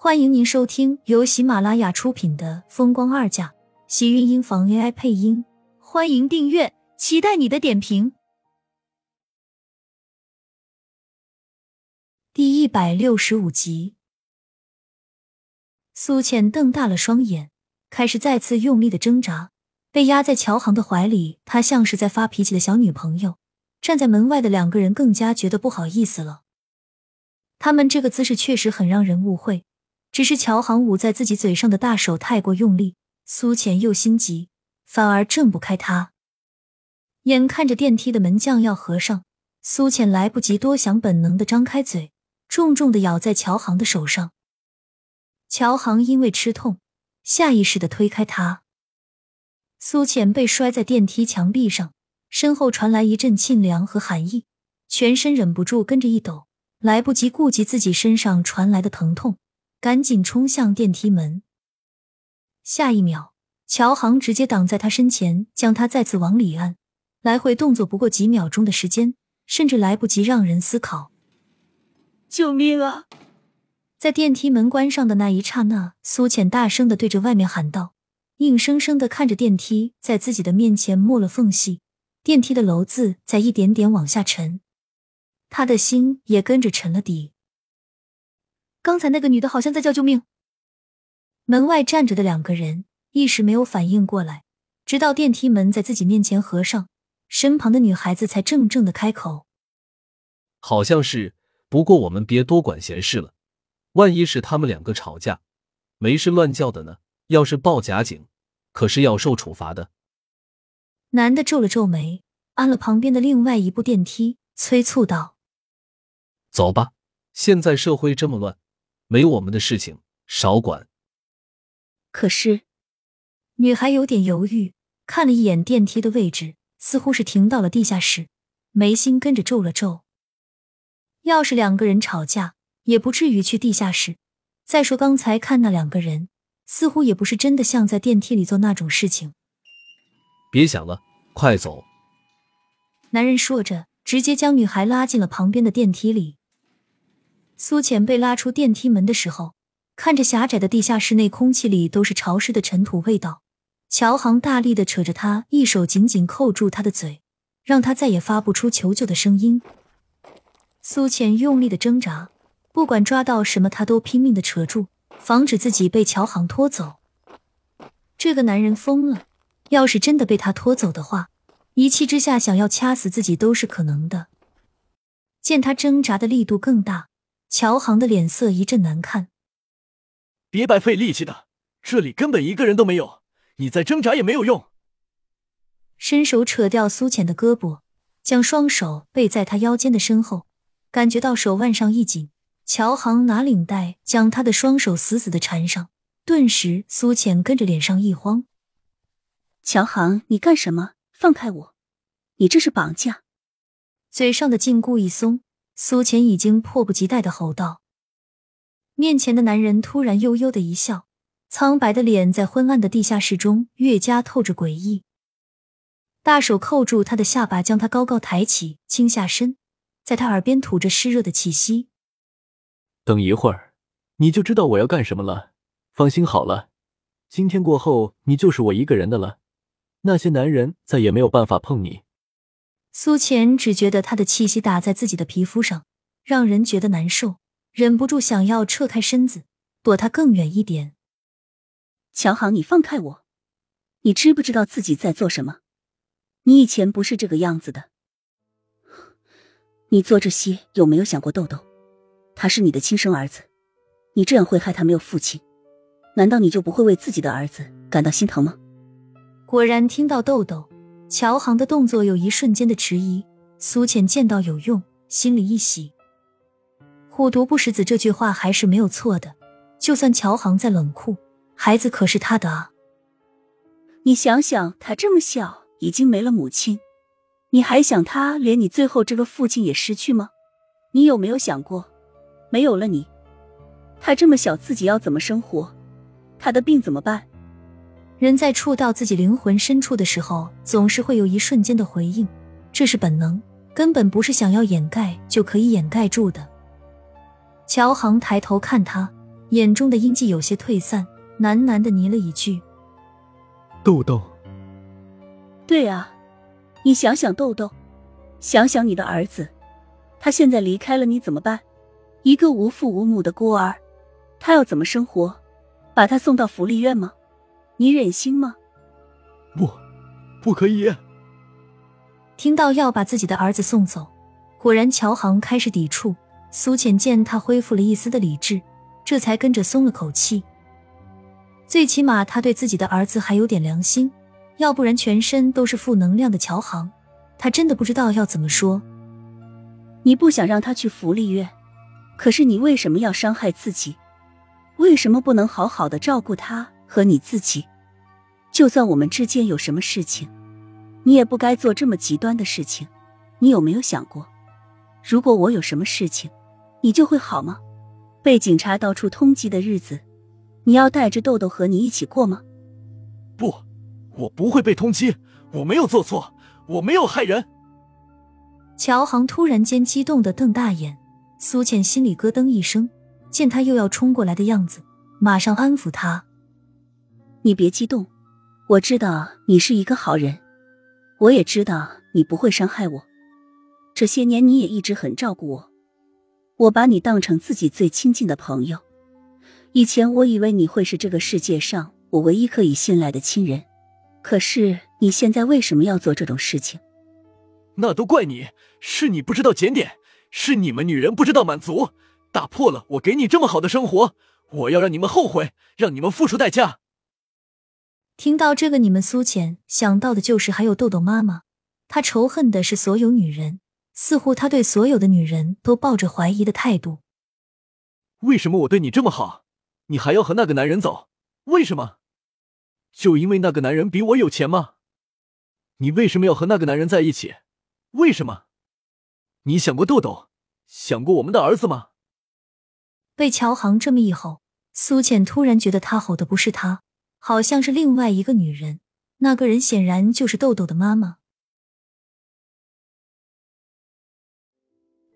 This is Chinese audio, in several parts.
欢迎您收听由喜马拉雅出品的《风光二嫁》，喜运音房 AI 配音。欢迎订阅，期待你的点评。第一百六十五集，苏浅瞪大了双眼，开始再次用力的挣扎。被压在乔航的怀里，他像是在发脾气的小女朋友。站在门外的两个人更加觉得不好意思了。他们这个姿势确实很让人误会。只是乔航捂在自己嘴上的大手太过用力，苏浅又心急，反而挣不开他。眼看着电梯的门将要合上，苏浅来不及多想，本能的张开嘴，重重的咬在乔航的手上。乔航因为吃痛，下意识的推开他。苏浅被摔在电梯墙壁上，身后传来一阵沁凉和寒意，全身忍不住跟着一抖，来不及顾及自己身上传来的疼痛。赶紧冲向电梯门，下一秒，乔航直接挡在他身前，将他再次往里按。来回动作不过几秒钟的时间，甚至来不及让人思考。救命啊！在电梯门关上的那一刹那，苏浅大声的对着外面喊道，硬生生的看着电梯在自己的面前没了缝隙，电梯的楼子在一点点往下沉，他的心也跟着沉了底。刚才那个女的好像在叫救命。门外站着的两个人一时没有反应过来，直到电梯门在自己面前合上，身旁的女孩子才怔怔的开口：“好像是，不过我们别多管闲事了。万一是他们两个吵架，没事乱叫的呢？要是报假警，可是要受处罚的。”男的皱了皱眉，按了旁边的另外一部电梯，催促道：“走吧，现在社会这么乱。”没我们的事情，少管。可是，女孩有点犹豫，看了一眼电梯的位置，似乎是停到了地下室，眉心跟着皱了皱。要是两个人吵架，也不至于去地下室。再说刚才看那两个人，似乎也不是真的像在电梯里做那种事情。别想了，快走！男人说着，直接将女孩拉进了旁边的电梯里。苏浅被拉出电梯门的时候，看着狭窄的地下室内，空气里都是潮湿的尘土味道。乔航大力的扯着她，一手紧紧扣住她的嘴，让她再也发不出求救的声音。苏浅用力的挣扎，不管抓到什么，她都拼命的扯住，防止自己被乔航拖走。这个男人疯了，要是真的被他拖走的话，一气之下想要掐死自己都是可能的。见他挣扎的力度更大。乔航的脸色一阵难看，别白费力气的，这里根本一个人都没有，你再挣扎也没有用。伸手扯掉苏浅的胳膊，将双手背在他腰间的身后，感觉到手腕上一紧，乔航拿领带将他的双手死死的缠上，顿时苏浅跟着脸上一慌：“乔航，你干什么？放开我！你这是绑架！”嘴上的禁锢一松。苏浅已经迫不及待的吼道：“面前的男人突然悠悠的一笑，苍白的脸在昏暗的地下室中越加透着诡异。大手扣住他的下巴，将他高高抬起，倾下身，在他耳边吐着湿热的气息。等一会儿，你就知道我要干什么了。放心好了，今天过后，你就是我一个人的了。那些男人再也没有办法碰你。”苏浅只觉得他的气息打在自己的皮肤上，让人觉得难受，忍不住想要撤开身子，躲他更远一点。乔航，你放开我！你知不知道自己在做什么？你以前不是这个样子的。你做这些有没有想过豆豆？他是你的亲生儿子，你这样会害他没有父亲。难道你就不会为自己的儿子感到心疼吗？果然，听到豆豆。乔航的动作有一瞬间的迟疑，苏浅见到有用，心里一喜。虎毒不食子这句话还是没有错的，就算乔航再冷酷，孩子可是他的啊。你想想，他这么小，已经没了母亲，你还想他连你最后这个父亲也失去吗？你有没有想过，没有了你，他这么小，自己要怎么生活？他的病怎么办？人在触到自己灵魂深处的时候，总是会有一瞬间的回应，这是本能，根本不是想要掩盖就可以掩盖住的。乔航抬头看他，眼中的阴气有些退散，喃喃的呢了一句：“豆豆。”对啊，你想想豆豆，想想你的儿子，他现在离开了你怎么办？一个无父无母的孤儿，他要怎么生活？把他送到福利院吗？你忍心吗？不，不可以。听到要把自己的儿子送走，果然乔航开始抵触。苏浅见他恢复了一丝的理智，这才跟着松了口气。最起码他对自己的儿子还有点良心，要不然全身都是负能量的乔航，他真的不知道要怎么说。你不想让他去福利院，可是你为什么要伤害自己？为什么不能好好的照顾他和你自己？就算我们之间有什么事情，你也不该做这么极端的事情。你有没有想过，如果我有什么事情，你就会好吗？被警察到处通缉的日子，你要带着豆豆和你一起过吗？不，我不会被通缉，我没有做错，我没有害人。乔航突然间激动的瞪大眼，苏倩心里咯噔一声。见他又要冲过来的样子，马上安抚他：“你别激动，我知道你是一个好人，我也知道你不会伤害我。这些年你也一直很照顾我，我把你当成自己最亲近的朋友。以前我以为你会是这个世界上我唯一可以信赖的亲人，可是你现在为什么要做这种事情？那都怪你，是你不知道检点，是你们女人不知道满足。”打破了我给你这么好的生活，我要让你们后悔，让你们付出代价。听到这个，你们苏浅想到的就是还有豆豆妈妈。她仇恨的是所有女人，似乎她对所有的女人都抱着怀疑的态度。为什么我对你这么好，你还要和那个男人走？为什么？就因为那个男人比我有钱吗？你为什么要和那个男人在一起？为什么？你想过豆豆，想过我们的儿子吗？被乔航这么一吼，苏浅突然觉得他吼的不是他，好像是另外一个女人。那个人显然就是豆豆的妈妈。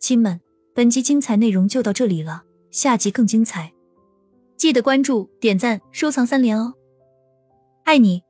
亲们，本集精彩内容就到这里了，下集更精彩，记得关注、点赞、收藏三连哦！爱你。